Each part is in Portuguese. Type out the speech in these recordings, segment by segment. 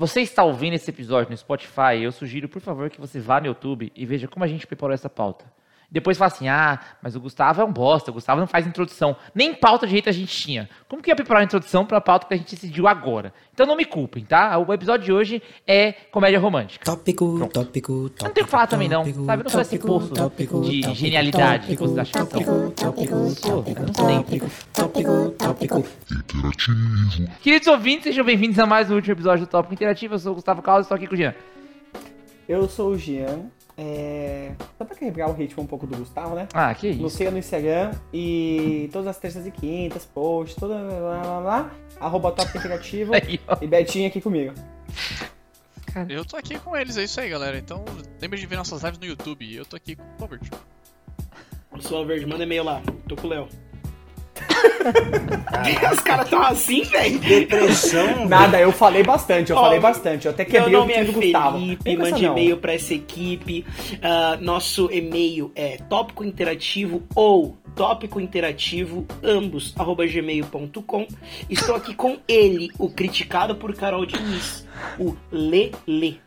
Você está ouvindo esse episódio no Spotify? Eu sugiro, por favor, que você vá no YouTube e veja como a gente preparou essa pauta. Depois fala assim: ah, mas o Gustavo é um bosta, o Gustavo não faz introdução. Nem pauta de jeito a gente tinha. Como que ia preparar a introdução para a pauta que a gente decidiu agora? Então não me culpem, tá? O episódio de hoje é comédia romântica. Tópico, tópico, tópico. Eu não tenho que falar também, não. Sabe? Eu não sou esse poço de genialidade que vocês acham que são. Tópico, Eu sou, tópico, tópico, tópico, tópico. Queridos ouvintes, sejam bem-vindos a mais um último episódio do Tópico Interativo. Eu sou o Gustavo Carlos e estou aqui com o Jean. Eu sou o Jean. É... Só pra quebrar o ritmo um pouco do Gustavo, né? Ah, que Nos isso. siga no Instagram e todas as terças e quintas, posts, toda lá, lá, lá, arroba Top Interativo Aí, e Betinho aqui comigo. Eu tô aqui com eles, é isso aí, galera. Então, lembre de ver nossas lives no YouTube. Eu tô aqui com o Robert. Eu sou a verde, manda e-mail lá. Tô com o Léo. Os caras tão assim, velho. Depressão. Nada, eu falei bastante, eu Ó, falei bastante. Eu até quebrei o nome é time do Gustavo. Felipe, mande e-mail pra essa equipe. Ah, nosso e-mail é tópico interativo ou tópico interativo, ambos, arroba gmail.com. Estou aqui com ele, o criticado por Carol Diniz, o Lele.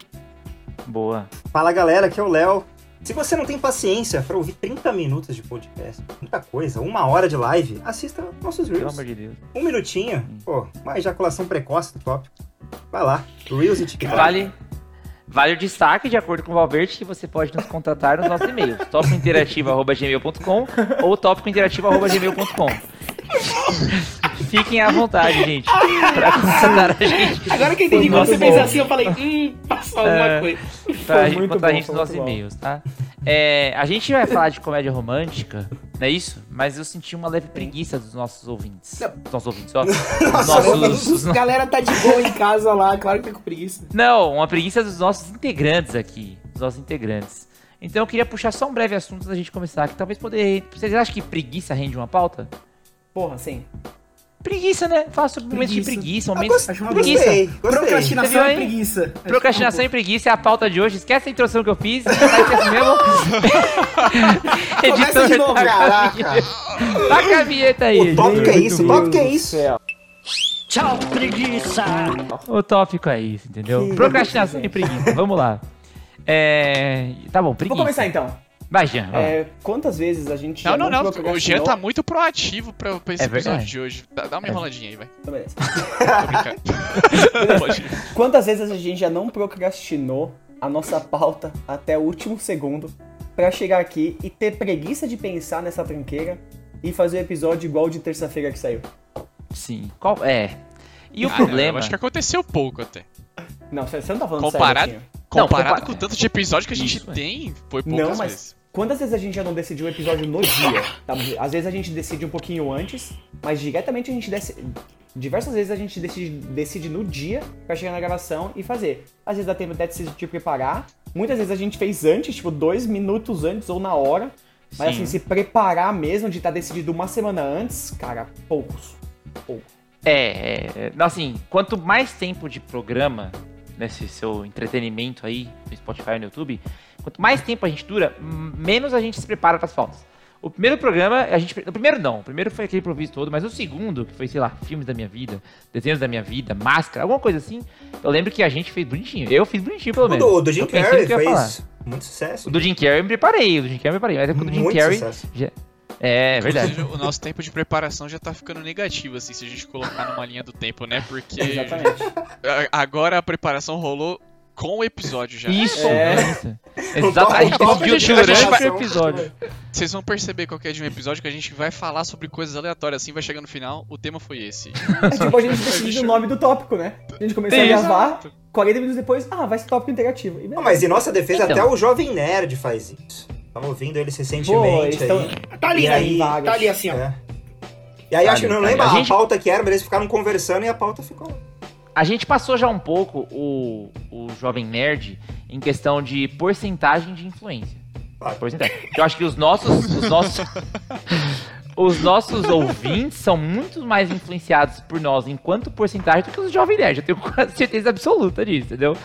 Boa. Fala galera, aqui é o Léo. Se você não tem paciência pra ouvir 30 minutos de podcast, muita coisa, uma hora de live, assista nossos Pelo Reels. amor de Deus. Um minutinho, pô, uma ejaculação precoce do tópico. Vai lá, Reels e TikTok. Vale, vale o destaque, de acordo com o Valverde, que você pode nos contatar nos nossos e-mails. tópicointerativo.gmail.com ou tópicointerativo.gmail.com Fiquem à vontade, gente, pra contatar a gente. Agora que eu entendi quando você fez assim, eu falei, hum, passou alguma É. coisa. pra gente contar a gente nos nossos e-mails, tá? É, a gente vai falar de comédia romântica, não é isso? Mas eu senti uma leve preguiça dos nossos ouvintes. Dos nossos ouvintes, ó. Dos nossos, dos A galera tá de boa em casa lá, claro que tá com preguiça. Não, uma preguiça dos nossos integrantes aqui. Dos nossos integrantes. Então eu queria puxar só um breve assunto antes da gente começar. Que talvez poder. Vocês acham que preguiça rende uma pauta? Porra, sim. Preguiça, né? Fala sobre momentos de Preguiça. momentos uma preguiça. Gostei, gostei. Procrastinação viu é preguiça. Procrastinação e preguiça é a pauta de hoje. Esquece a introdução que eu fiz. É assim mesmo. Começa de novo, taca a caraca. Taca a vinheta aí. O tópico é isso, o tópico é isso. Tchau, preguiça! O tópico é isso, entendeu? Que Procrastinação e preguiça. Vamos lá. É... Tá bom, preguiça. Vou começar então. Vai, Jean. É, quantas vezes a gente Não, já não, não. O Jean tá muito proativo pra, pra esse É episódio verdade. de hoje. Dá, dá uma enroladinha aí, vai. Então, beleza. Tô brincando. Pode ir. Quantas vezes a gente já não procrastinou a nossa pauta até o último segundo pra chegar aqui e ter preguiça de pensar nessa tranqueira e fazer o episódio igual de terça-feira que saiu? Sim. Qual... É. E o Ah, não, problema... eu acho que aconteceu pouco até. Não, você não tá falando Comparado- sério. Não, Comparado compara- com o tanto de episódio que a gente Isso, é. tem, foi poucas Não, mas vezes. Quantas vezes a gente já não decidiu o episódio no dia? Tá? Às vezes a gente decide um pouquinho antes, mas diretamente a gente decide. Diversas vezes a gente decide, decide no dia pra chegar na gravação e fazer. Às vezes dá tempo até de se de preparar. Muitas vezes a gente fez antes, tipo, dois minutos antes ou na hora. Mas Sim. assim, se preparar mesmo de estar decidido uma semana antes, cara, poucos. Poucos. É, é, assim, quanto mais tempo de programa nesse seu entretenimento aí no Spotify e no YouTube, quanto mais tempo a gente dura, menos a gente se prepara para as pautas. O primeiro programa, a gente. O primeiro não, o primeiro foi aquele improviso todo, mas o segundo, que foi, sei lá, filmes da minha vida, desenhos da minha vida, máscara, alguma coisa assim, eu lembro que a gente fez bonitinho. Eu fiz bonitinho, pelo menos. o do Jim Carrey ia falar. fez muito sucesso. O do Jim Carrey eu me preparei, o do Jim Carrey eu me preparei, mas é que o do Jim Muito Carrey. sucesso. já- É, é verdade. Inclusive, O nosso tempo de preparação já tá ficando negativo, assim, se a gente colocar numa linha do tempo, né? Porque Exatamente. agora a preparação rolou com o episódio já. Isso, É. decidiu de durante o episódio. Vocês vão perceber qualquer de um episódio que a gente vai falar sobre coisas aleatórias, assim, vai chegar no final, o tema foi esse. É tipo a gente decidiu o nome do tópico, né? A gente começou a gravar, 40 minutos depois, ah, vai ser tópico interativo. E Não, beleza. mas em nossa defesa, Então. até o Jovem Nerd faz isso. Tava ouvindo ele Pô, recentemente eles tão- aí. Tá ali, E né? aí, Tá ali assim, ó. É. E aí, Tá acho que não tá lembro. A a, gente- pauta que era, mas eles ficaram conversando e a pauta ficou. A gente passou já um pouco o, o Jovem Nerd em questão de porcentagem de influência. Claro. Porcentagem. Eu acho que os nossos. Os nossos, os nossos ouvintes são muito mais influenciados por nós enquanto porcentagem do que os Jovem Nerd. Eu tenho quase certeza absoluta disso, entendeu?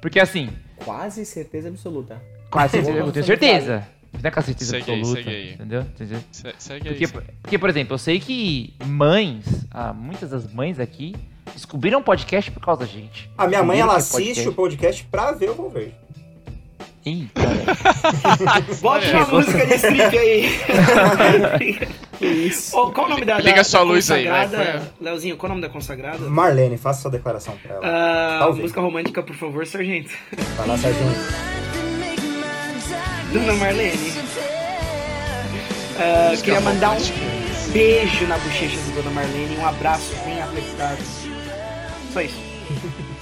Porque assim, Quase certeza absoluta. Quase certeza, eu tenho certeza. Não é com a certeza Segue aí, absoluta. segue aí. Entendeu? Entendeu? Se- Segue aí. Porque, porque, por exemplo, eu sei que mães, ah, muitas das mães aqui, Descobriram podcast por causa da gente. A minha mãe, ela que é assiste o podcast pra ver o. Ih, cara. Bota uma música de strip aí. Isso. Ô, qual o nome da, Liga da, sua da luz aí, vai? Leozinho, qual o nome da consagrada? Marlene, faça sua declaração pra ela. Talvez. música romântica, por favor, sargento. Vai lá, Sargento. Dona Marlene. Ah, queria mandar um beijo na bochecha do Dona Marlene, um abraço bem apertado. Só isso.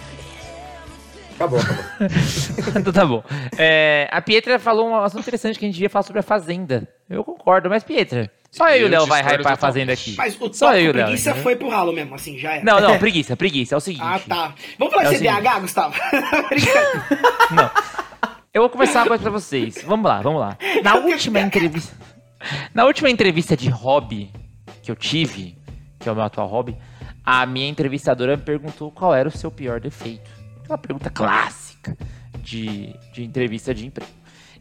Acabou, acabou. então tá bom. É, a Pietra falou um assunto interessante que a gente devia falar sobre a Fazenda. Eu concordo, mas Pietra, só eu e o Eu Léo vai hypar a. Fazenda aqui. Mas o Só eu e Léo. preguiça entendeu? foi pro ralo mesmo, assim, já era. Não, não, preguiça, preguiça. É o seguinte. Ah, tá. Vamos falar É de CDH, Gustavo? Não. Eu vou conversar uma coisa pra vocês. Vamos lá, vamos lá. Na última entrevista. Na última entrevista de hobby que eu tive, que é o meu atual hobby, a minha entrevistadora me perguntou qual era o seu pior defeito. Uma pergunta clássica de, de entrevista de emprego.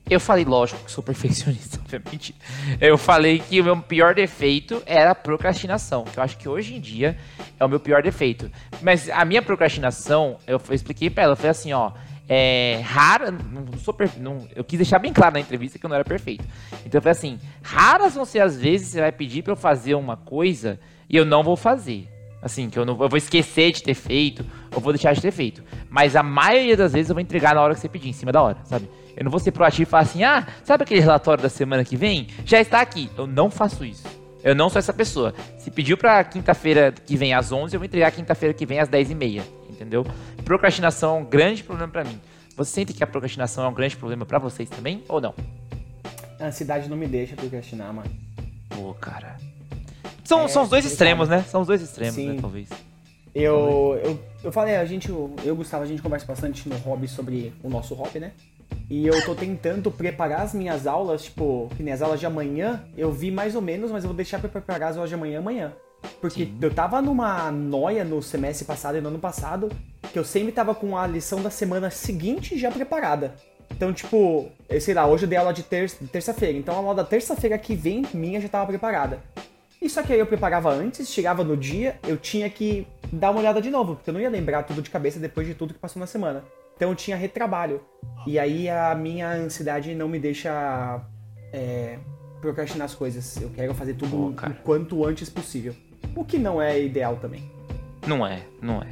Eu falei, lógico que sou perfeccionista, obviamente. Eu falei que o meu pior defeito era a procrastinação, que eu acho que hoje em dia é o meu pior defeito. Mas a minha procrastinação, eu expliquei pra ela, falei assim, ó, é rara, não sou perfe- não, eu quis deixar bem claro na entrevista que eu não era perfeito. Então eu falei assim, raras vão ser as vezes que você vai pedir pra eu fazer uma coisa e eu não vou fazer. Assim, que eu não eu vou esquecer de ter feito, ou vou deixar de ter feito. Mas a maioria das vezes eu vou entregar na hora que você pedir, em cima da hora, sabe? Eu não vou ser proativo e falar assim, ah, sabe aquele relatório da semana que vem? Já está aqui. Eu não faço isso. Eu não sou essa pessoa. Se pediu pra quinta-feira que vem às 11, eu vou entregar quinta-feira que vem às 10h30, entendeu? Procrastinação é um grande problema pra mim. Você sente que a procrastinação é um grande problema pra vocês também, ou não? A ansiedade não me deixa procrastinar, mano. Pô, cara. São, É, são os dois extremos, né? São os dois extremos, Sim. né, talvez. Eu, eu, eu falei, a gente, eu e Gustavo, a gente conversa bastante no hobby sobre o nosso hobby, né? E eu tô tentando preparar as minhas aulas, tipo, que nem as aulas de amanhã, eu vi mais ou menos, mas eu vou deixar pra preparar as aulas de amanhã amanhã. Porque Sim. eu tava numa noia no semestre passado e no ano passado, que eu sempre tava com a lição da semana seguinte já preparada. Então, tipo, eu sei lá, hoje eu dei aula de ter- de terça-feira, então a aula da terça-feira que vem minha já tava preparada. E só que aí eu preparava antes, chegava no dia, eu tinha que dar uma olhada de novo, porque eu não ia lembrar tudo de cabeça depois de tudo que passou na semana. Então eu tinha retrabalho. E aí a minha ansiedade não me deixa é, procrastinar as coisas. Eu quero fazer tudo o quanto antes possível. O que não é ideal também. Não é, não é.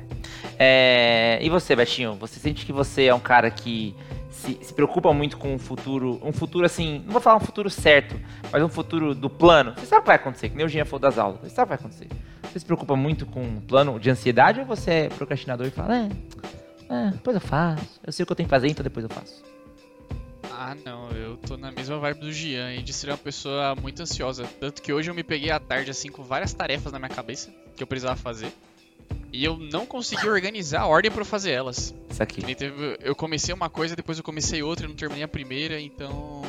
É, E você, Betinho? Você sente que você é um cara que se, se preocupa muito com o futuro, um futuro assim, não vou falar um futuro certo, mas um futuro do plano. Você sabe o que vai acontecer, que nem o Jean falou das aulas. Você sabe o que vai acontecer. Você se preocupa muito com o plano de ansiedade ou você é procrastinador e fala, é, é, depois eu faço. Eu sei o que eu tenho que fazer, então depois eu faço. Ah, não, eu tô na mesma vibe do Gian e de ser uma pessoa muito ansiosa. Tanto que hoje eu me peguei à tarde, assim, com várias tarefas na minha cabeça que eu precisava fazer. E eu não consegui organizar a ordem pra eu fazer elas. Isso aqui. Eu comecei uma coisa, depois eu comecei outra, eu não terminei a primeira, então.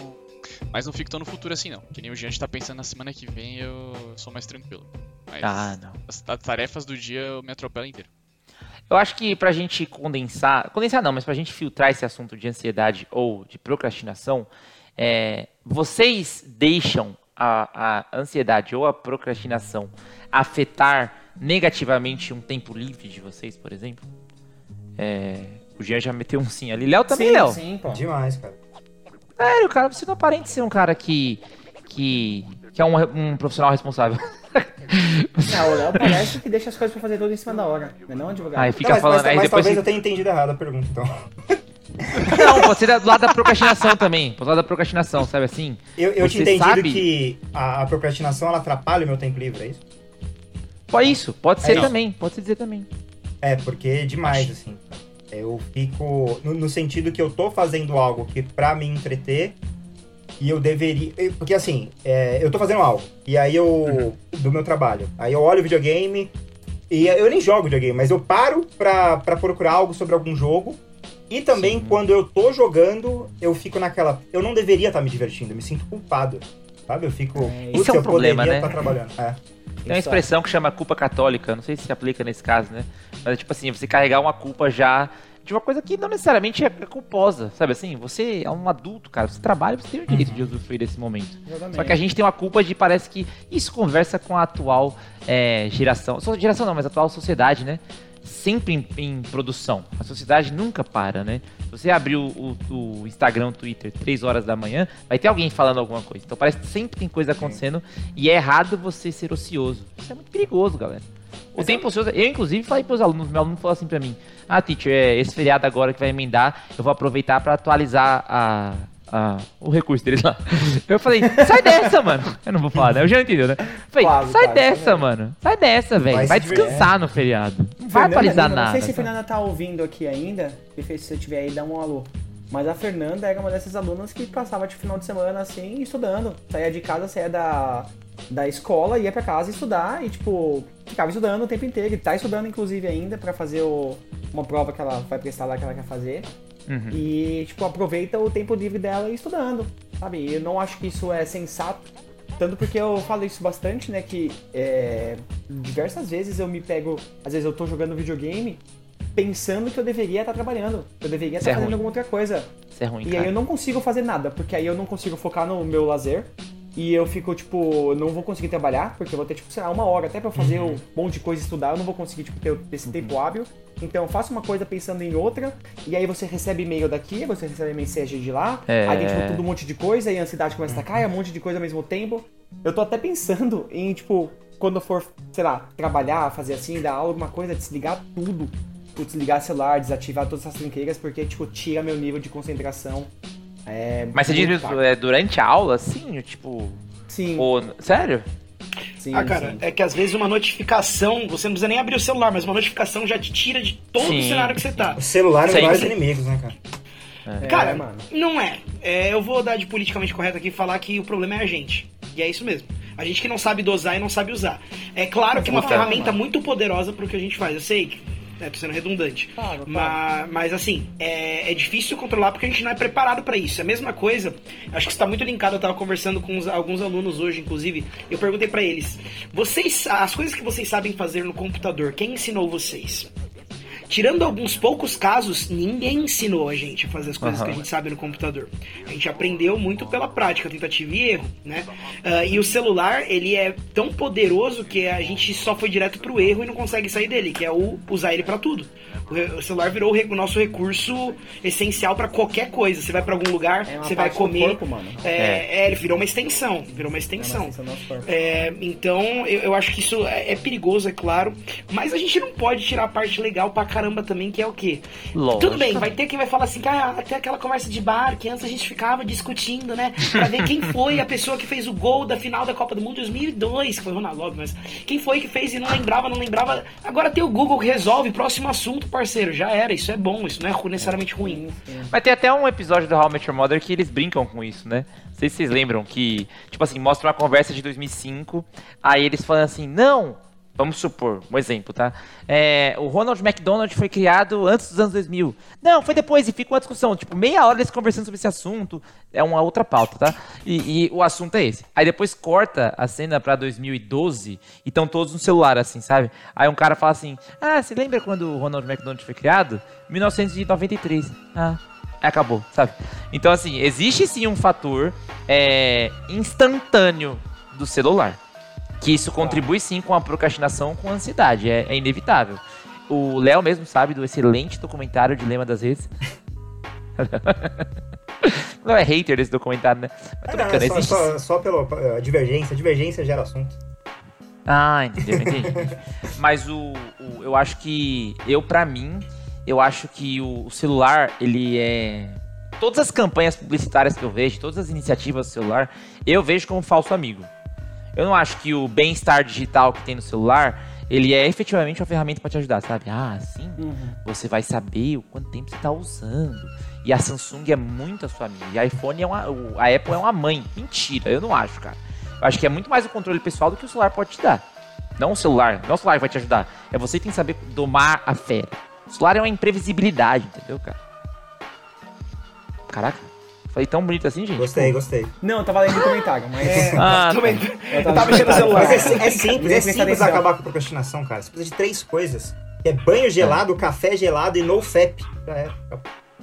Mas não fico tão no futuro assim, não. Que nem o Gian tá pensando na semana que vem, eu sou mais tranquilo. Mas Ah, não. as tarefas do dia eu me atropelo inteiro. Eu acho que pra gente condensar, condensar não, mas pra gente filtrar esse assunto de ansiedade ou de procrastinação, é, vocês deixam a, a ansiedade ou a procrastinação afetar negativamente um tempo livre de vocês, por exemplo? É, o Jean já meteu um sim ali. Léo também, Léo. sim, pô. Demais, cara. Sério, cara, você não aparenta ser um cara que. que. Que é um, um profissional responsável. Não, o Léo parece que deixa as coisas pra fazer tudo em cima da hora. Não é não, advogado? Aí Não, fica mas, falando. mas- aí mas depois talvez eu tenha entendido errado a pergunta, então. Não, pode ser do lado da procrastinação também. Do lado da procrastinação, sabe assim? Eu, eu tinha entendido sabe- que a, a procrastinação ela atrapalha o meu tempo livre, é isso? Pode isso, pode ser É. também, pode se dizer também. É, porque é demais, assim. Eu fico. No, no sentido que eu tô fazendo algo que pra me entreter. E eu deveria. eu- Porque assim, é, eu tô fazendo algo. E aí eu. Do meu trabalho. Aí eu olho o videogame. E eu nem jogo videogame, mas eu paro pra, pra procurar algo sobre algum jogo. E também, Sim. quando eu tô jogando, eu fico naquela. Eu não deveria estar me divertindo, eu me sinto culpado. Sabe? Eu fico. É, "Putz, isso é um eu problema, poderia né? estar trabalhando. É. Tem uma expressão que chama culpa católica, não sei se se aplica nesse caso, né? Mas é tipo assim, você carregar uma culpa já de uma coisa que não necessariamente é culposa, sabe assim? Você é um adulto, cara, você trabalha, você tem o direito de usufruir desse momento. Exatamente. Só que a gente tem uma culpa de, parece que isso conversa com a atual é, geração, geração não, mas a atual sociedade, né? sempre em, em produção. A sociedade nunca para, né? Se você abrir o, o- o Instagram, o Twitter, 3 horas da manhã, vai ter alguém falando alguma coisa. Então parece que sempre tem coisa acontecendo e é errado você ser ocioso. Isso é muito perigoso, galera. O tempo ocioso, eu inclusive falei pros alunos, meu aluno falou assim pra mim: Ah, teacher, é esse feriado agora que vai emendar, eu vou aproveitar pra atualizar a, a- o recurso deles lá. Eu falei: Sai dessa, mano. Eu não vou falar, né? Eu já entendeu, né? Eu Falei: Quase, Sai quase, dessa, vendo? mano. Sai dessa, velho. Vai descansar no feriado. Não vai Fernanda atualizar nada. Não sei se a? Fernanda tá ouvindo aqui ainda, se você estiver aí, dá um alô. Mas a Fernanda era uma dessas alunas que passava tipo final de semana assim, estudando. Saía de casa, saía da, da escola, ia pra casa estudar e, tipo, ficava estudando o tempo inteiro. E tá estudando, inclusive, ainda pra fazer o- uma prova que ela vai prestar lá que ela quer fazer. Uhum. E, tipo, aproveita o tempo livre dela estudando, sabe? E eu não acho que isso é sensato. Tanto porque eu falo isso bastante, né? Que é, diversas vezes eu me pego. Às vezes eu tô jogando videogame pensando que eu deveria estar trabalhando. Que eu deveria Isso é estar fazendo alguma outra coisa. Isso é ruim, E aí cara. eu não consigo fazer nada, porque aí eu não consigo focar no meu lazer. E eu fico, tipo, não vou conseguir trabalhar, porque eu vou ter, tipo, sei lá, uma hora até pra fazer Uhum. um monte de coisa e estudar, eu não vou conseguir, tipo, ter esse tempo hábil. Então eu faço uma coisa pensando em outra, e aí você recebe e-mail daqui, você recebe mensagem de lá, É. aí tem, tipo, tudo um monte de coisa, e a ansiedade começa a atacar, e um monte de coisa ao mesmo tempo. Eu tô até pensando em, tipo, quando eu for, sei lá, trabalhar, fazer assim, dar aula, alguma coisa, desligar tudo. Tipo, desligar celular, desativar todas essas trinqueiras, porque, tipo, tira meu nível de concentração. É, Mas você diz isso é, durante a aula, assim? Tipo. Sim, Ou... Sério? sim, Ah, cara, sim. é que às vezes uma notificação, você não precisa nem abrir o celular, mas uma notificação já te tira de todo Sim. o cenário que você tá. O celular é vários inimigos, né, cara? É, Cara, mano. não é. É, Eu vou dar de politicamente correto aqui e falar que o problema é a gente. E é isso mesmo. A gente que não sabe dosar e não sabe usar. É claro que é uma ferramenta mano. muito poderosa pro que a gente faz. Eu sei que. É, tô sendo redundante. Claro, claro. Mas, mas assim, é, é difícil controlar porque a gente não é preparado pra isso. É a mesma coisa, acho que está muito linkado. Eu tava conversando com os- alguns alunos hoje, inclusive. Eu perguntei pra eles: vocês, as coisas que vocês sabem fazer no computador, quem ensinou vocês? Tirando alguns poucos casos, ninguém ensinou a gente a fazer as coisas Aham. que a gente sabe no computador. A gente aprendeu muito pela prática, tentativa e erro, né? Ah, e o celular, ele é tão poderoso que a gente só foi direto pro erro e não consegue sair dele, que é o usar ele pra tudo. O celular virou o nosso recurso essencial pra qualquer coisa. Você vai pra algum lugar, É você vai comer. corpo, mano. É, é, ele virou uma extensão. Virou uma extensão. É uma extensão do nosso corpo. É, então, eu, eu acho que isso é, é perigoso, é claro. Mas a gente não pode tirar a parte legal pra caramba também, que é o quê? Lógico. Tudo bem, vai ter quem vai falar assim, cara, até aquela conversa de bar que antes a gente ficava discutindo, né? Pra ver quem foi a pessoa que fez o gol da final da Copa do Mundo 2002, que foi o Ronaldo, óbvio, mas quem foi que fez e não lembrava, não lembrava. Agora tem o Google que resolve, próximo assunto, parceiro, já era. Isso é bom, isso não é necessariamente ruim. Mas tem até um episódio do How I Met Your Mother que eles brincam com isso, né? Não sei se vocês lembram que, tipo assim, mostra uma conversa de 2005, aí eles falam assim, não, vamos supor, um exemplo, tá? É, o Ronald McDonald foi criado antes dos anos 2000. Não, foi depois, e fica uma discussão, tipo, meia hora eles conversando sobre esse assunto, é uma outra pauta, tá? E, e o assunto é esse. Aí depois corta a cena pra 2012 e estão todos no celular, assim, sabe? Aí um cara fala assim, ah, você lembra quando o Ronald McDonald foi criado? 1993. Ah, acabou, sabe? Então, assim, existe sim um fator é, instantâneo do celular. Que isso contribui sim com a procrastinação, com a ansiedade. É, é inevitável. O Léo mesmo sabe do excelente documentário Dilema das Redes. Não é hater desse documentário, né? Mas tô Não, brincando, é só, só, só pela uh, divergência. Divergência gera assunto. Ah, entendeu, entendi. Mas o, o- eu acho que eu pra mim, eu acho que o, o celular, ele é todas as campanhas publicitárias que eu vejo, todas as iniciativas do celular, eu vejo como um falso amigo. Eu não acho que o bem-estar digital que tem no celular, ele é efetivamente uma ferramenta pra te ajudar, sabe? Ah, sim. Você vai saber o quanto tempo você tá usando. E a Samsung é muito a sua amiga. E a iPhone é uma. A Apple é uma mãe. Mentira, eu não acho, cara. Eu acho que é muito mais o controle pessoal do que o celular pode te dar. Não o celular, não o celular que vai te ajudar. É você que tem que saber domar a fera. O celular é uma imprevisibilidade, entendeu, cara? Caraca, falei tão bonito assim, gente. Gostei, gostei. Não, eu tava lendo o comentário, mas. Ah, Também- Eu Eu tava mexendo no celular. Mas é, é simples, é simples acabar com a procrastinação, cara. Você precisa de três coisas. Que é banho gelado, café gelado e no FAP. Já é.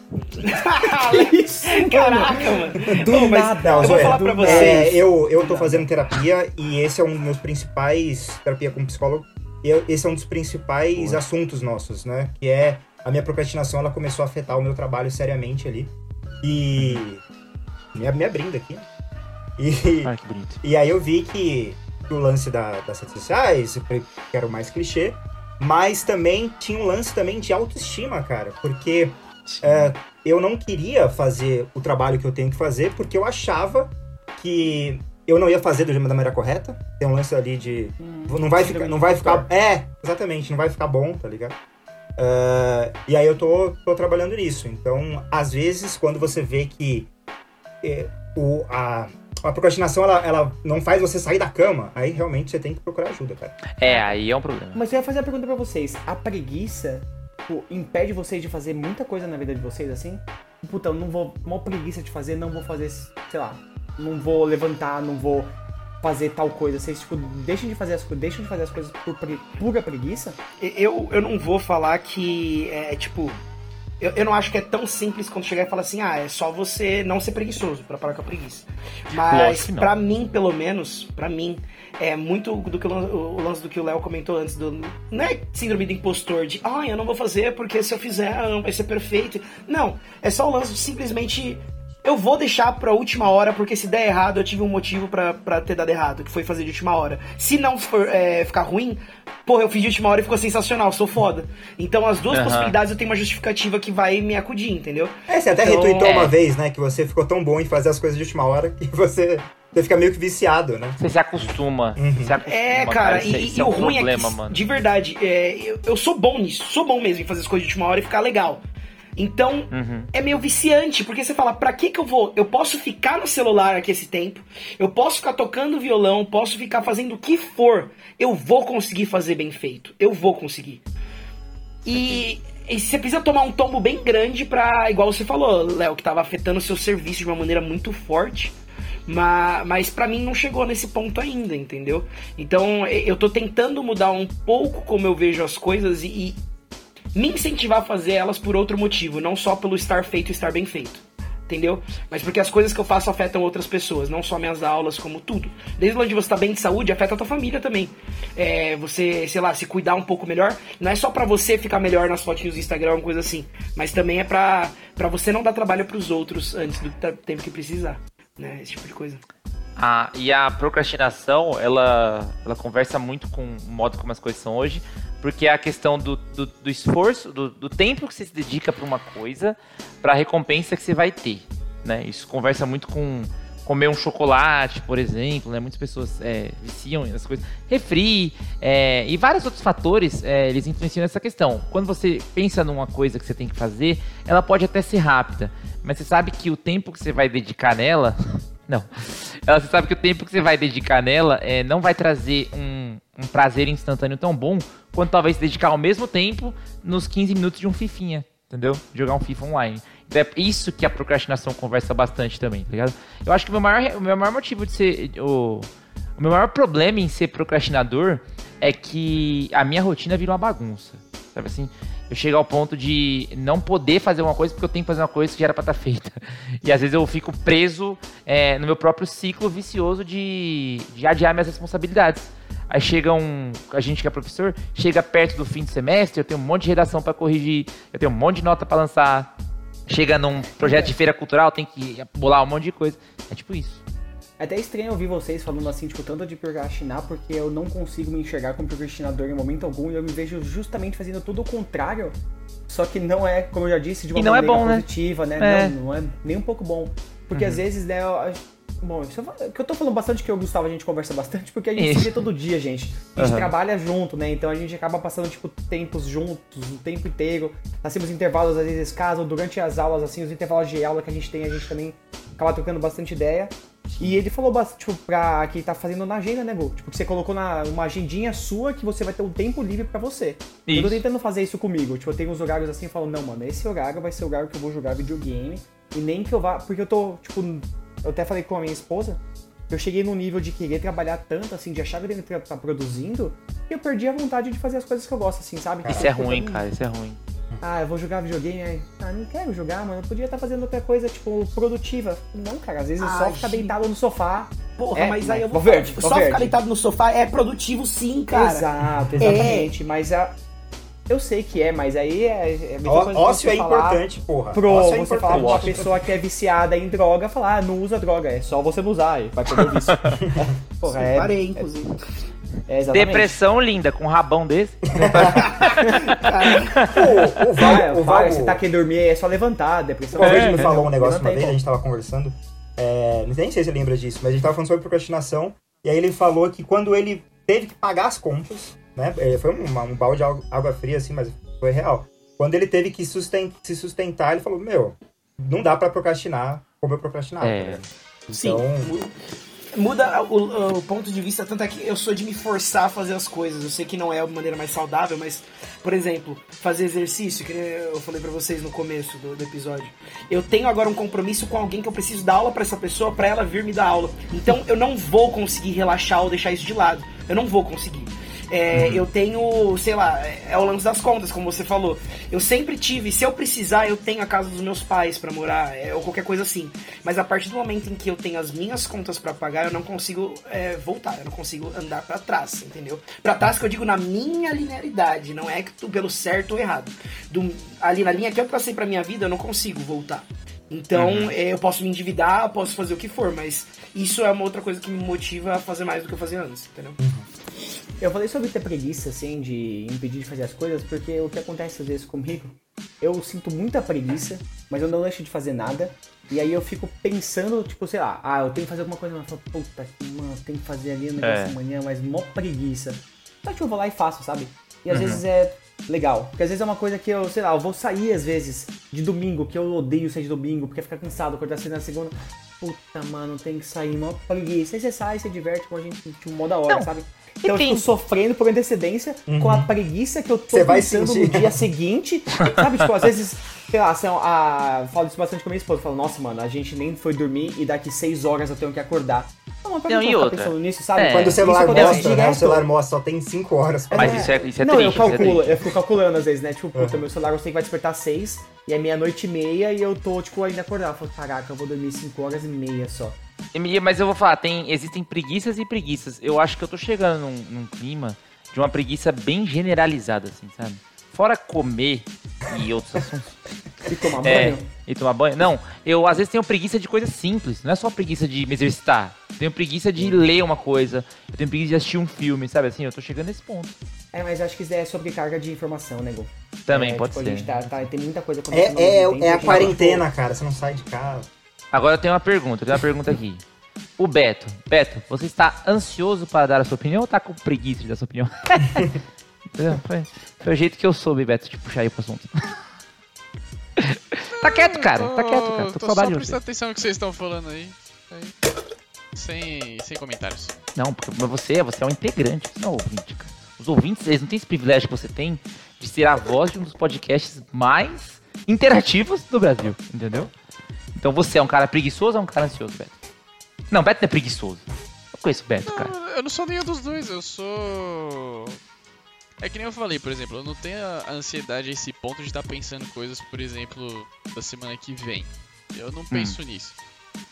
Caraca, mano. Do mas nada, eu vou falar pra do vocês. É, eu, eu tô fazendo terapia e esse é um dos meus principais terapia como psicólogo. e eu- esse é um dos principais assuntos nossos, né? Que é a minha procrastinação, ela começou a afetar o meu trabalho seriamente ali. E. Me, me abrindo aqui. né? E, Ai, que bonito. e aí eu vi que, que o lance da- das redes sociais, que era o mais clichê, mas também tinha um lance também de autoestima, cara. Porque é, eu não queria fazer o trabalho que eu tenho que fazer porque eu achava que eu não ia fazer do- da maneira correta. Tem um lance ali de. Não vai ficar. Não vai ficar. É, exatamente, não vai ficar bom, tá ligado? É, e aí eu tô, tô trabalhando nisso. Então, às vezes, quando você vê que é, o, a, a procrastinação ela, ela não faz você sair da cama, aí realmente você tem que procurar ajuda, cara. É, aí é um problema. Mas eu ia fazer a pergunta pra vocês. A preguiça tipo, impede vocês de fazer muita coisa na vida de vocês, assim? Puta, eu não vou. Uma preguiça de fazer, não vou fazer, sei lá. Não vou levantar, não vou fazer tal coisa. Vocês, tipo, deixam de fazer as, co- deixam de fazer as coisas por pre- pura preguiça? Eu, eu não vou falar que é tipo. Eu, eu não acho que é tão simples quando chegar e falar assim, ah, é só você não ser preguiçoso pra parar com a preguiça. Mas pra mim, pelo menos, pra mim, é muito do que o, o lance do que o Léo comentou antes, do, não é síndrome do impostor, de ah, eu não vou fazer porque se eu fizer não vai ser perfeito. Não, é só o lance de simplesmente eu vou deixar pra última hora, porque se der errado, eu tive um motivo pra, pra ter dado errado, que foi fazer de última hora. Se não for é, ficar ruim, porra, eu fiz de última hora e ficou sensacional, sou foda. Então as duas Aham. possibilidades eu tenho uma justificativa que vai me acudir, entendeu? É, você até Então, retweetou é. uma vez, né, que você ficou tão bom em fazer as coisas de última hora que você, você fica meio que viciado, né? Você se acostuma. Uhum. Você se acostuma, É, cara, Isso, e, isso e é o um ruim problema, é que, mano. de verdade, é, eu, eu sou bom nisso, sou bom mesmo em fazer as coisas de última hora e ficar legal. Então, Uhum. é meio viciante, porque você fala, pra que que eu vou? Eu posso ficar no celular aqui esse tempo, eu posso ficar tocando violão, posso ficar fazendo o que for, eu vou conseguir fazer bem feito, eu vou conseguir. E, e você precisa tomar um tombo bem grande pra, igual você falou, Léo, que tava afetando o seu serviço de uma maneira muito forte. Mas, mas para mim não chegou nesse ponto ainda, entendeu? Então eu tô tentando mudar um pouco como eu vejo as coisas e, e me incentivar a fazer elas por outro motivo, não só pelo estar feito e estar bem feito. Entendeu? Mas porque as coisas que eu faço afetam outras pessoas, não só minhas aulas, como tudo. Desde onde você tá bem de saúde, afeta a tua família também. É, você, sei lá, se cuidar um pouco melhor, não é só pra você ficar melhor nas fotinhos do Instagram, uma coisa assim. Mas também é pra, pra você não dar trabalho pros outros antes do tempo que precisar. Né? Esse tipo de coisa. Ah, e a procrastinação, ela, ela conversa muito com o modo como as coisas são hoje, porque é a questão do, do, do esforço, do, do tempo que você se dedica para uma coisa, para a recompensa que você vai ter, né? Isso conversa muito com comer um chocolate, por exemplo, né? Muitas pessoas é, viciam nas coisas. Refri é, e vários outros fatores, é, eles influenciam nessa questão. Quando você pensa numa coisa que você tem que fazer, ela pode até ser rápida, mas você sabe que o tempo que você vai dedicar nela não. Ela, você sabe que o tempo que você vai dedicar nela é, não vai trazer um, um prazer instantâneo tão bom quanto talvez dedicar ao mesmo tempo nos 15 minutos de um Fifinha, entendeu? Jogar um FIFA online. Então é isso que a procrastinação conversa bastante também, tá ligado? Eu acho que o meu maior, o meu maior motivo de ser. O, o meu maior problema em ser procrastinador é que a minha rotina vira uma bagunça. Sabe assim? Eu chego ao ponto de não poder fazer uma coisa porque eu tenho que fazer uma coisa que já era pra estar feita. E às vezes eu fico preso é, no meu próprio ciclo vicioso de, de adiar minhas responsabilidades. Aí chega um. A gente que é professor, chega perto do fim de semestre, eu tenho um monte de redação pra corrigir, eu tenho um monte de nota pra lançar. Chega num projeto de feira cultural, tem que bolar um monte de coisa. É tipo isso. É até estranho ouvir vocês falando assim, tipo, tanto de procrastinar, porque eu não consigo me enxergar como procrastinador em momento algum e eu me vejo justamente fazendo tudo o contrário. Só que não é, como eu já disse, de uma E não é maneira bom, né? positiva, né? É. Não, não é nem um pouco bom. Porque às vezes, né, Bom, isso eu, que eu tô falando bastante que eu e o Gustavo a gente conversa bastante, porque a gente Isso. se vê todo dia, gente. A gente Aham. trabalha junto, né? Então a gente acaba passando, tipo, tempos juntos, o tempo inteiro. Assim, os intervalos às vezes escasos, durante as aulas, assim, os intervalos de aula que a gente tem, a gente também acaba trocando bastante ideia. E ele falou bastante, tipo, pra que tá fazendo na agenda, né, Gu? Tipo, que você colocou na, uma agendinha sua que você vai ter um tempo livre pra você. Eu tô Isso. tentando fazer isso comigo. Tipo, eu tenho uns horários assim e falo, não, mano, esse horário vai ser o horário que eu vou jogar videogame. E nem que eu vá. Porque eu tô, tipo, eu até falei com a minha esposa. Eu cheguei num nível de querer trabalhar tanto, assim, de achar que eu deveria estar produzindo, que eu perdi a vontade de fazer as coisas que eu gosto, assim, sabe? Isso é tipo, ruim, mim- cara, isso é ruim. Ah, eu vou jogar videogame aí. Ah, não quero jogar, mano. Eu podia estar fazendo outra coisa, tipo, produtiva. Não, cara, às vezes eu Ah, só ficar deitado no sofá. Porra, É, mas aí eu vou Vou verde, vou só verde. ficar deitado no sofá é produtivo sim, cara. Exato, exatamente. Mas a... eu sei que é, mas aí é, é Ó- Ócio é falar importante, porra. Pro, Ócio é você falar pra uma importante. pessoa que é viciada em droga, falar, ah, não usa droga, é só você não usar, aí vai perder o vício. Porra, é, Parei, inclusive. é exatamente. Depressão linda, com um rabão desse. O, o Val, Ah, o Val, você tá querendo dormir, é só levantar, depressão. Uma vez é, me falou um negócio uma vez, a gente tava conversando. É, nem sei se você lembra disso, mas a gente tava falando sobre procrastinação. E aí ele falou que quando ele teve que pagar as contas, né? Foi uma- um balde de água- fria, assim, mas foi real. Quando ele teve que susten- se sustentar, ele falou: Meu, não dá pra procrastinar como eu procrastinava. É. Sim. Então, mu- Muda o, o ponto de vista, tanto é que eu sou de me forçar a fazer as coisas. Eu sei que não é a maneira mais saudável, mas, por exemplo, fazer exercício, que eu falei pra vocês no começo do, do episódio. Eu tenho agora um compromisso com alguém que eu preciso dar aula pra essa pessoa, pra ela vir me dar aula. Então eu não vou conseguir relaxar ou deixar isso de lado. Eu não vou conseguir. É, Eu tenho, sei lá, é o lance das contas, como você falou. Eu sempre tive, se eu precisar, eu tenho a casa dos meus pais pra morar, é, ou qualquer coisa assim. Mas a partir do momento em que eu tenho as minhas contas pra pagar, eu não consigo é, voltar, eu não consigo andar pra trás, entendeu? Pra trás que eu digo na minha linearidade, não é que tu pelo certo ou errado. Do- ali na linha que eu tracei pra minha vida, eu não consigo voltar. Então, é, eu posso me endividar, eu posso fazer o que for, mas isso é uma outra coisa que me motiva a fazer mais do que eu fazia antes, entendeu? Eu falei sobre ter preguiça, assim, de impedir de fazer as coisas, porque o que acontece às vezes comigo, eu sinto muita preguiça, mas eu não deixo de fazer nada. E aí eu fico pensando, tipo, sei lá, ah, eu tenho que fazer alguma coisa, mas eu falo, puta, mano, eu tenho que fazer ali o negócio É. amanhã, mas mó preguiça. Só que eu vou lá e faço, sabe? E às vezes é legal. Porque às vezes é uma coisa que eu, sei lá, eu vou sair às vezes de domingo, que eu odeio sair de domingo, porque fica cansado, acordar cedo na segunda. Puta, mano, tem que sair, mó preguiça. Aí você sai, você diverte com a gente, tipo, mó da hora, Não, sabe? Então eu tem- fico sofrendo por antecedência com a preguiça que eu tô Você vai pensando no dia seguinte. Sabe, tipo, às vezes, sei lá, são, a, falo isso bastante com a minha esposa. Eu falo, nossa, mano, a gente nem foi dormir e daqui seis horas eu tenho que acordar. Não, pra Não, que e outra? pensando nisso, sabe? É. quando o celular Isso mostra, né? O celular mostra, só tem 5 horas. Mas É. isso é, isso é não, triste. eu é calculo, triste. eu fico calculando às vezes, né? Tipo, puta, meu celular eu sei que vai despertar seis e é meia-noite e meia e eu tô, tipo, ainda acordado. Eu falo, caraca, eu vou dormir cinco horas e meia só. E- Mas eu vou falar, tem, existem preguiças e preguiças. Eu acho que eu tô chegando num, num clima de uma preguiça bem generalizada, assim, sabe? Fora comer e outros assuntos. E tomar É, banho. e tomar banho. Não, eu às vezes tenho preguiça de coisas simples. Não é só preguiça de me exercitar. Eu tenho preguiça de ler uma coisa. Eu tenho preguiça de assistir um filme, sabe assim? Eu tô chegando nesse ponto. É, mas acho que isso é sobrecarga de informação, né, Gu? Também É, pode tipo, ser. A gente tá, tá- tem muita coisa acontecendo. É, é, é a quarentena, cara. Você não sai de casa. Agora eu tenho uma pergunta, eu tenho uma pergunta aqui. O Beto, Beto, você está ansioso para dar a sua opinião ou tá com preguiça de dar a sua opinião? Foi, foi o jeito que eu soube, Beto, de puxar aí pro assunto. tá quieto, cara, tá quieto, cara. Tô Tô só prestando atenção no que vocês estão falando aí. Sem, sem comentários. Não, porque você, você é um integrante, você não é um ouvinte, cara. Os ouvintes, eles não têm esse privilégio que você tem de ser a voz de um dos podcasts mais interativos do Brasil, entendeu? Então você é um cara preguiçoso ou é um cara ansioso, Beto? Não, Beto não é preguiçoso. Eu conheço o Beto, cara. Não, eu não sou nenhum dos dois, eu sou. É que nem eu falei, por exemplo, eu não tenho a ansiedade a esse ponto de estar pensando coisas, por exemplo, da semana que vem. Eu não penso nisso.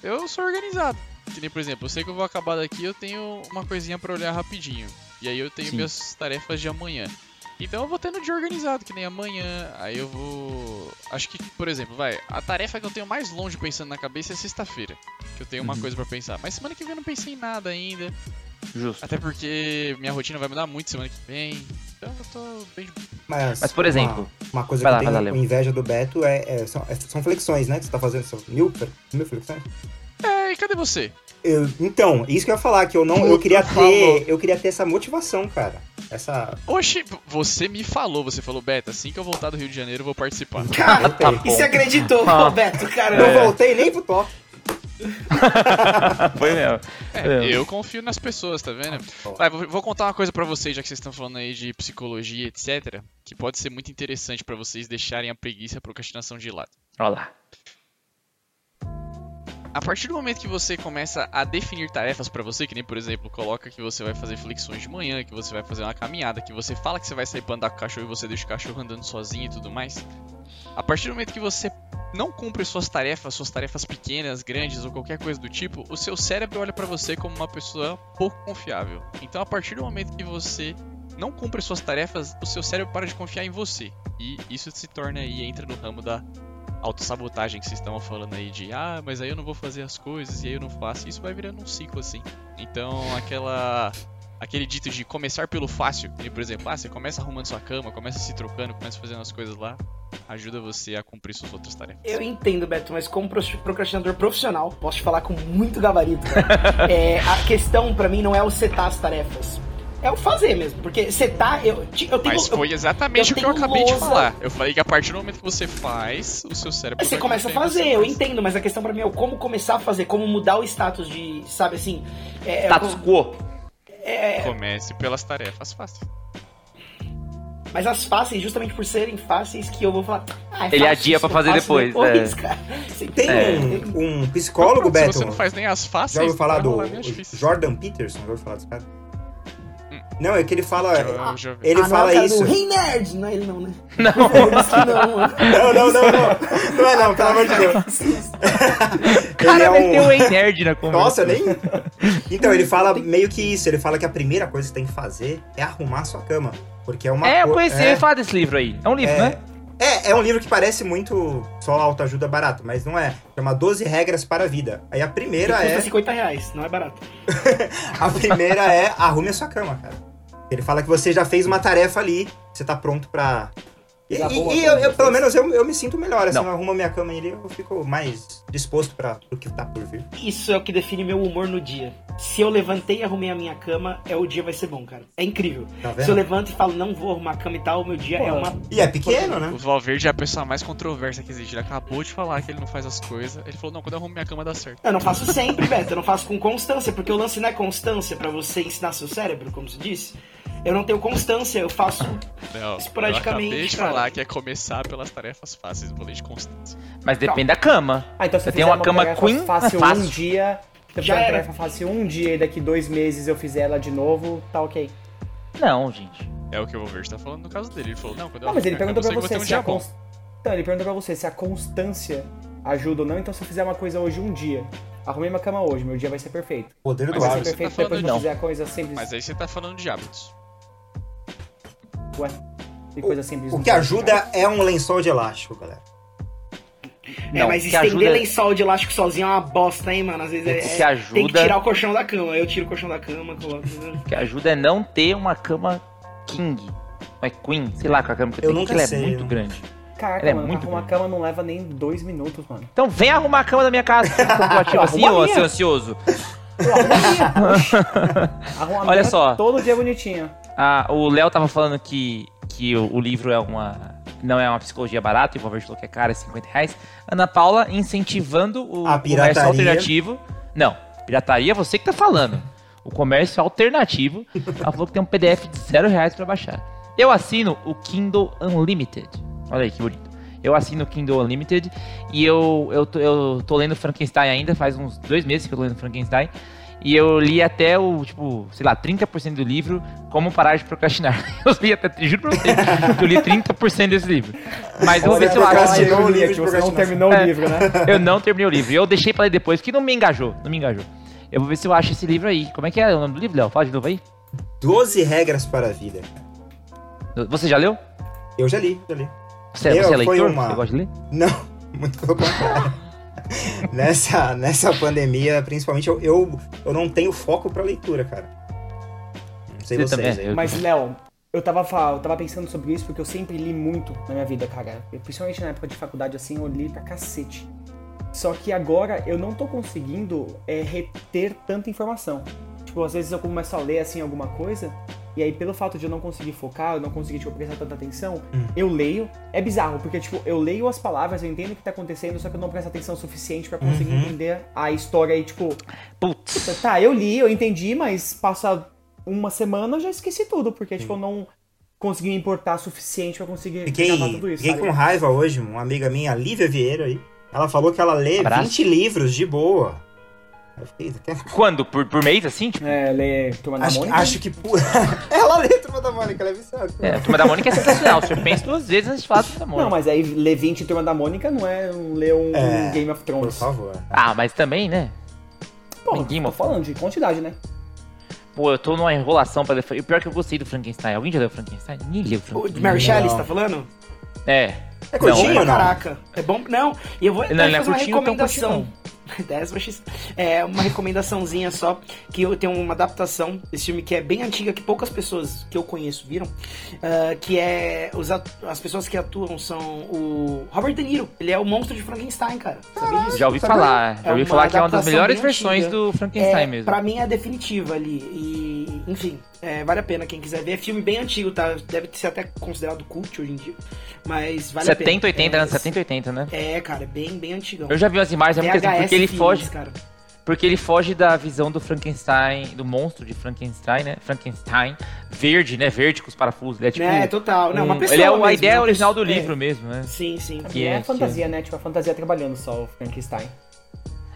Eu sou organizado. Que nem, por exemplo, eu sei que eu vou acabar daqui, eu tenho uma coisinha pra olhar rapidinho. E aí eu tenho Sim. minhas tarefas de amanhã. Então eu vou tendo dia organizado, que nem amanhã. Aí eu vou. Acho que, por exemplo, vai. A tarefa que eu tenho mais longe pensando na cabeça é sexta-feira. Que eu tenho uma Uhum. coisa pra pensar. Mas semana que vem eu não pensei em nada ainda. Justo. Até porque minha rotina vai mudar muito semana que vem. Então eu tô bem de Mas, Mas, por exemplo, Uma, uma coisa que lá, eu lá, tenho inveja do Beto é, é- são, é- são flexões, né? Que você tá fazendo. São mil, mil flexões? É, e cadê você? Eu- então, isso que eu ia falar, que eu não. Eu queria ter. Eu queria ter essa motivação, cara. Essa. Oxi, você me falou, você falou, Beta, assim que eu voltar do Rio de Janeiro eu vou participar. Cara, tá e você acreditou, Ah. Roberto, cara? Eu voltei nem pro top. Foi mesmo. É, eu confio nas pessoas, tá vendo? Vai, vou, contar uma coisa pra vocês, já que vocês estão falando aí de psicologia, etc. Que pode ser muito interessante pra vocês deixarem a preguiça e a procrastinação de lado. Olha lá. A partir do momento que você começa a definir tarefas pra você, que nem por exemplo, coloca que você vai fazer flexões de manhã, que você vai fazer uma caminhada, que você fala que você vai sair pra andar com o cachorro e você deixa o cachorro andando sozinho e tudo mais. A partir do momento que você não cumpre suas tarefas, suas tarefas pequenas, grandes ou qualquer coisa do tipo, o seu cérebro olha pra você como uma pessoa pouco confiável. Então, a partir do momento que você não cumpre suas tarefas, o seu cérebro para de confiar em você. E isso se torna aí, entra no ramo da autossabotagem que vocês estavam falando aí de ah, mas aí eu não vou fazer as coisas e aí eu não faço. Isso vai virando um ciclo assim. Então, aquela aquele dito de começar pelo fácil, e, por exemplo, ah, você começa arrumando sua cama, começa se trocando, começa fazendo as coisas lá, ajuda você a cumprir suas outras tarefas. Eu entendo, Beto, mas como procrastinador profissional, posso te falar com muito gabarito. cara. É, a questão pra mim não é o setar as tarefas. É o fazer mesmo. Porque setar, eu, eu tenho. Mas eu- foi exatamente eu o que eu acabei de lousa. falar. Eu falei que a partir do momento que você faz, o seu cérebro. Você vai começa a fazer, eu mais. entendo, mas a questão pra mim é o como começar a fazer, como mudar o status de, sabe assim. É, é Status como- quo. Comece pelas tarefas fáceis. mas as fáceis, justamente por serem fáceis, que eu vou falar. Ah, é Ele fácil, adia pra é fazer depois, né? é. Cara. Você Tem entende? um, um psicólogo, Se Beto. você não faz nem as fáceis, Já ouviu falar do. Jordan Peterson? Já ouviu falar desse cara? Não, é que ele fala. Eu. Ele ah, não, fala é o cara isso. Do Rei Nerd! Não é ele não, né? Não. Não. Não, não, não, não. É não, pelo amor de Deus. O cara Ele é um- meteu o nerd na conversa. Nossa, eu nem. Então, ele fala meio que isso. Ele fala que a primeira coisa que tem que fazer é arrumar a sua cama. Porque é uma É, eu co- conheci, eu é, falar desse livro aí. É um livro, É. né? É, é um livro que parece muito só autoajuda barato, mas não é. Chama 12 Regras para a Vida. Aí a primeira custa é. 50 reais, não é barato. A primeira é arrume a sua cama, cara. Ele fala que você já fez uma tarefa ali, você tá pronto pra. E, e- e eu, eu, pelo fez. menos eu, eu me sinto melhor, assim, Não. eu arrumo a minha cama ali, eu fico mais disposto para o que tá por vir. Isso é o que define meu humor no dia. Se eu levantei e arrumei a minha cama, é o dia vai ser bom, cara. É incrível. Tá Se eu levanto e falo, não vou arrumar a cama e tal, o meu dia é Pô, uma. E é pequeno, né? O Valverde é a pessoa mais controversa que existe. Ele acabou de falar que ele não faz as coisas. Ele falou, não, quando eu arrumo minha cama dá certo. Eu não faço sempre, Beto. Eu não faço com constância, porque o lance não é constância pra você ensinar seu cérebro, como se disse. Eu não tenho constância, eu faço. Não, Esporadicamente, eu acabei de cara. falar que é começar pelas tarefas fáceis, vou ler de constância. Mas depende da cama. Ah, então se Você eu tem fizer uma cama tarefa queen, fácil, é fácil. um dia, se eu fizer uma tarefa fácil um dia e daqui dois meses eu fizer ela de novo, tá ok. Não, gente. É o que o Valverde tá falando no caso dele. Ele falou, não, quando eu Não, mas ele perguntou pra cama, eu você um se a dia bom. cons... Então, ele perguntou pra você se a constância ajuda ou não. Então, se eu fizer uma coisa hoje um dia, arrumei minha cama hoje, meu dia vai ser perfeito. Poder do Vai aí ser hábito. perfeito tá depois que eu não. fizer a coisa simples. Mas aí você tá falando de hábitos. Ué, e coisa simples. O que ajuda é um lençol de elástico, galera. é, Não, mas estender ajuda- lençol de elástico sozinho é uma bosta, hein, mano? Às vezes é. O que é- ajuda- Tem que tirar o colchão da cama. Eu tiro o colchão da cama, coloco. O que ajuda é não ter uma cama king. Não é queen, sei lá, com a cama que eu Eu tenho, nunca que ela sei, é muito eu- grande. Caraca, Ela é mano, muito pra arrumar grande. cama não leva nem dois minutos, mano. Então vem arrumar a cama da minha casa. Você Eu assim, ô seu ansioso? Eu. Arruma a Olha minha só. Todo dia bonitinho. Ah, o Léo tava falando que, que o, o livro é uma. Não é uma psicologia barata, e o Valverde falou que é caro, é 50 reais. Ana Paula incentivando o A comércio alternativo. Não, pirataria é você que tá falando. O comércio alternativo. Ela falou que tem um PDF de zero reais pra baixar. Eu assino o Kindle Unlimited. Olha aí que bonito. Eu assino o Kindle Unlimited e eu, eu, tô, eu tô lendo Frankenstein ainda, faz uns dois meses que eu tô lendo Frankenstein. E eu li até o, tipo, sei lá, 30% do livro, Como Parar de Procrastinar. Eu li até, juro pra você, que eu li 30% desse livro. Mas eu vou ver se eu acho. procrastinou o livro que de você não terminou É. o livro, né? Eu não terminei o livro. Eu deixei pra ler depois, que não me engajou. Não me engajou. Eu vou ver se eu acho esse livro aí. Como é que é o nome do livro, Léo? Fala de novo aí. 12 regras para a vida. Você já leu? Eu já li, já li. Você, Eu, você é leitor? uma- Você gosta de ler? Não, muito pelo contrário. nessa, nessa pandemia, principalmente, eu, eu, eu não tenho foco pra leitura, cara. Não sei Você vocês também, Mas, Léo, eu tava, eu tava pensando sobre isso porque eu sempre li muito na minha vida, cara. Eu, principalmente na época de faculdade, assim, eu li pra cacete. Só que agora eu não tô conseguindo é, reter tanta informação. Tipo, às vezes eu começo a ler, assim, alguma coisa, e aí pelo fato de eu não conseguir focar, eu não conseguir, tipo, prestar tanta atenção, Hum. eu leio. É bizarro, porque, tipo, eu leio as palavras, eu entendo o que tá acontecendo, só que eu não presto atenção suficiente pra conseguir Uhum. entender a história e, tipo, Putz. Tá, eu li, eu entendi, mas passa uma semana eu já esqueci tudo, porque, tipo, eu não consegui me importar o suficiente pra conseguir Fiquei, gravar tudo isso, fiquei sabe? com raiva hoje, uma amiga minha, a Lívia Vieira aí. Ela falou que ela lê Abraço. 20 livros de boa. Eu fiquei, "Quer- Quando? Por, por mês, assim? Tipo, É, lê Turma da acho, Mônica. acho que. pu- ela lê Turma da Mônica, ela é viciada. é, Turma da Mônica é sensacional. Você pensa duas vezes antes de falar da Turma da Mônica. Não, mas aí ler 20 Turma da Mônica não é ler um, É, um Game of Por Thrones. favor. Ah, mas também, né? Pô, Game tô of falando de quantidade, né? Pô, eu tô numa enrolação pra ler. O pior é que eu gostei do Frankenstein. Alguém já leu Frankenstein? Ninguém leu O Frankenstein. de Mary Shelley, você tá falando? É. É curtinho Não, ou não? Caraca, é bom. Não, e eu vou Não, não é uma curtinho, tão recomendação. 10 vezes. É uma recomendaçãozinha só, que eu tenho uma adaptação desse filme que é bem antiga, que poucas pessoas que eu conheço viram, ah, que é os as pessoas que atuam são o Robert De Niro, ele é o monstro de Frankenstein, cara. Sabia disso? Já ouvi Sabe? falar. Já É ouvi uma falar que é uma das melhores versões antiga. do Frankenstein É, mesmo. Pra mim é definitiva ali. E, enfim, é, vale a pena quem quiser ver. É filme bem antigo, tá? Deve ser até considerado cult hoje em dia. Mas vale a pena. 70, 80, é, anos 70, 80, né? É, cara, é bem, bem antigão. Eu já vi umas imagens, é porque ele Filmes, foge, cara. porque ele foge da visão do Frankenstein, do monstro de Frankenstein, né? Frankenstein, verde, né? Verde com os parafusos. Ele é tipo. é, total. Não, uma um- pessoa ele é uma mesmo, ideia uma original do livro mesmo, né? É, sim, sim. Que é, é- fantasia, né? Tipo, a fantasia trabalhando só o Frankenstein.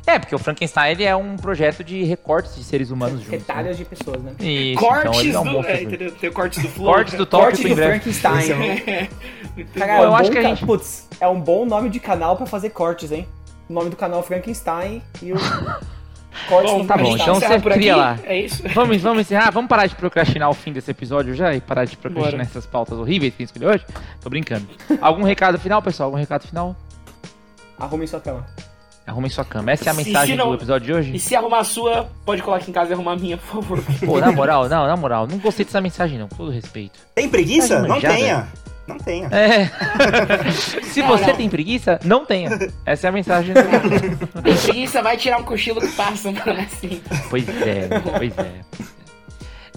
É, porque o Frankenstein ele é um projeto de recortes de seres humanos juntos. Retalhos de pessoas, né? Né? Isso, Cortes então ele é um do. É, entendeu? Tem o cortes do Flow. Cortes do Corte tópico em do. Frankenstein. Cara, Pô, é eu um acho que a gente- Putz, é um bom nome de canal pra fazer cortes, hein? O nome do canal é Frankenstein e o. Cortes Bom, no tá bom, então você cria lá. É isso. Vamos, vamos encerrar? Vamos parar de procrastinar o fim desse episódio já e parar de procrastinar Bora. essas pautas horríveis que a gente escolheu hoje? Tô brincando. Algum recado final, pessoal? Algum recado final? Arrumem sua cama. Arrumem sua cama. Essa é a mensagem se não- do episódio de hoje? E se arrumar a sua, pode colar aqui em casa e arrumar a minha, por favor. Pô, na moral, não, na moral, não gostei dessa mensagem não, com todo respeito. Tem preguiça? Não tenha. Não tenha. É. Se Não, você não. tem preguiça, não tenha. Essa é a mensagem do... Tem preguiça, vai tirar um cochilo que passa, mano, assim. Pois é, pois é.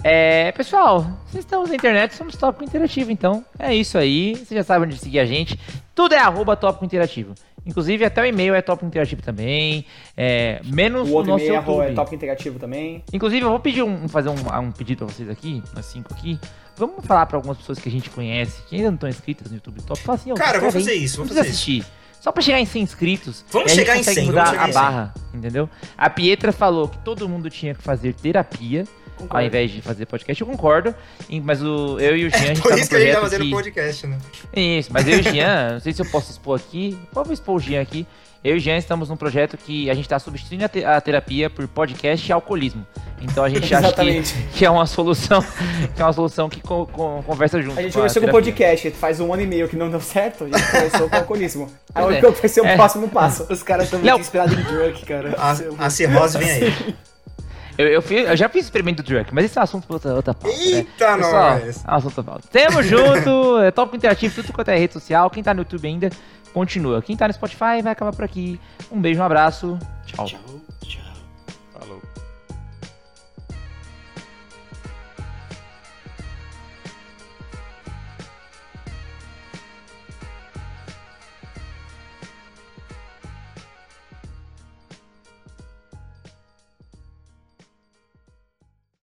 É, pessoal, vocês estão na internet, somos Tópico Interativo, então é isso aí. Vocês já sabem onde seguir a gente. Tudo é arroba Tópico Interativo. Inclusive, até o e-mail é Tópico Interativo também. É, menos O o outro nosso e-mail YouTube. é top interativo também. Inclusive, eu vou pedir um, fazer um, um pedido pra vocês aqui, nós cinco aqui. Vamos falar pra algumas pessoas que a gente conhece, que ainda não estão inscritas no YouTube Top. Fala assim, Cara, vamos inscreve fazer isso, precisa fazer isso. Só pra chegar em 100 inscritos. Vamos e chegar em consegue 100, mudar vamos chegar a em 100. barra, entendeu? A Pietra falou que todo mundo tinha que fazer terapia ao invés de fazer podcast. Eu concordo, mas o, eu e o Jean, a gente Por tá isso que a gente tá fazendo que... podcast, né? Isso, mas eu e o Jean, não sei se eu posso expor aqui, eu vou expor o Jean aqui. Eu e o Jean estamos num projeto que a gente está substituindo a, te- a terapia por podcast e alcoolismo. Então a gente acha que, que é uma solução, que é uma solução que co- co- conversa junto. A gente com começou com o podcast, faz um ano e meio que não deu certo, a gente começou com o alcoolismo. Aí Pois é. que vai ser o É. próximo passo. Os caras estão muito inspirados em drug, cara. A, a cirrose vem aí. Eu, eu, fiz- eu já fiz experimento do drug, mas esse é um assunto para outra, outra pauta. né? Eita, Pessoal, nós! é um assunto pra pauta. Tamo junto, é top interativo, tudo quanto é rede social. Quem tá no YouTube ainda, continua. Quem tá no Spotify vai acabar por aqui. Um beijo, um abraço. Tchau. Tchau.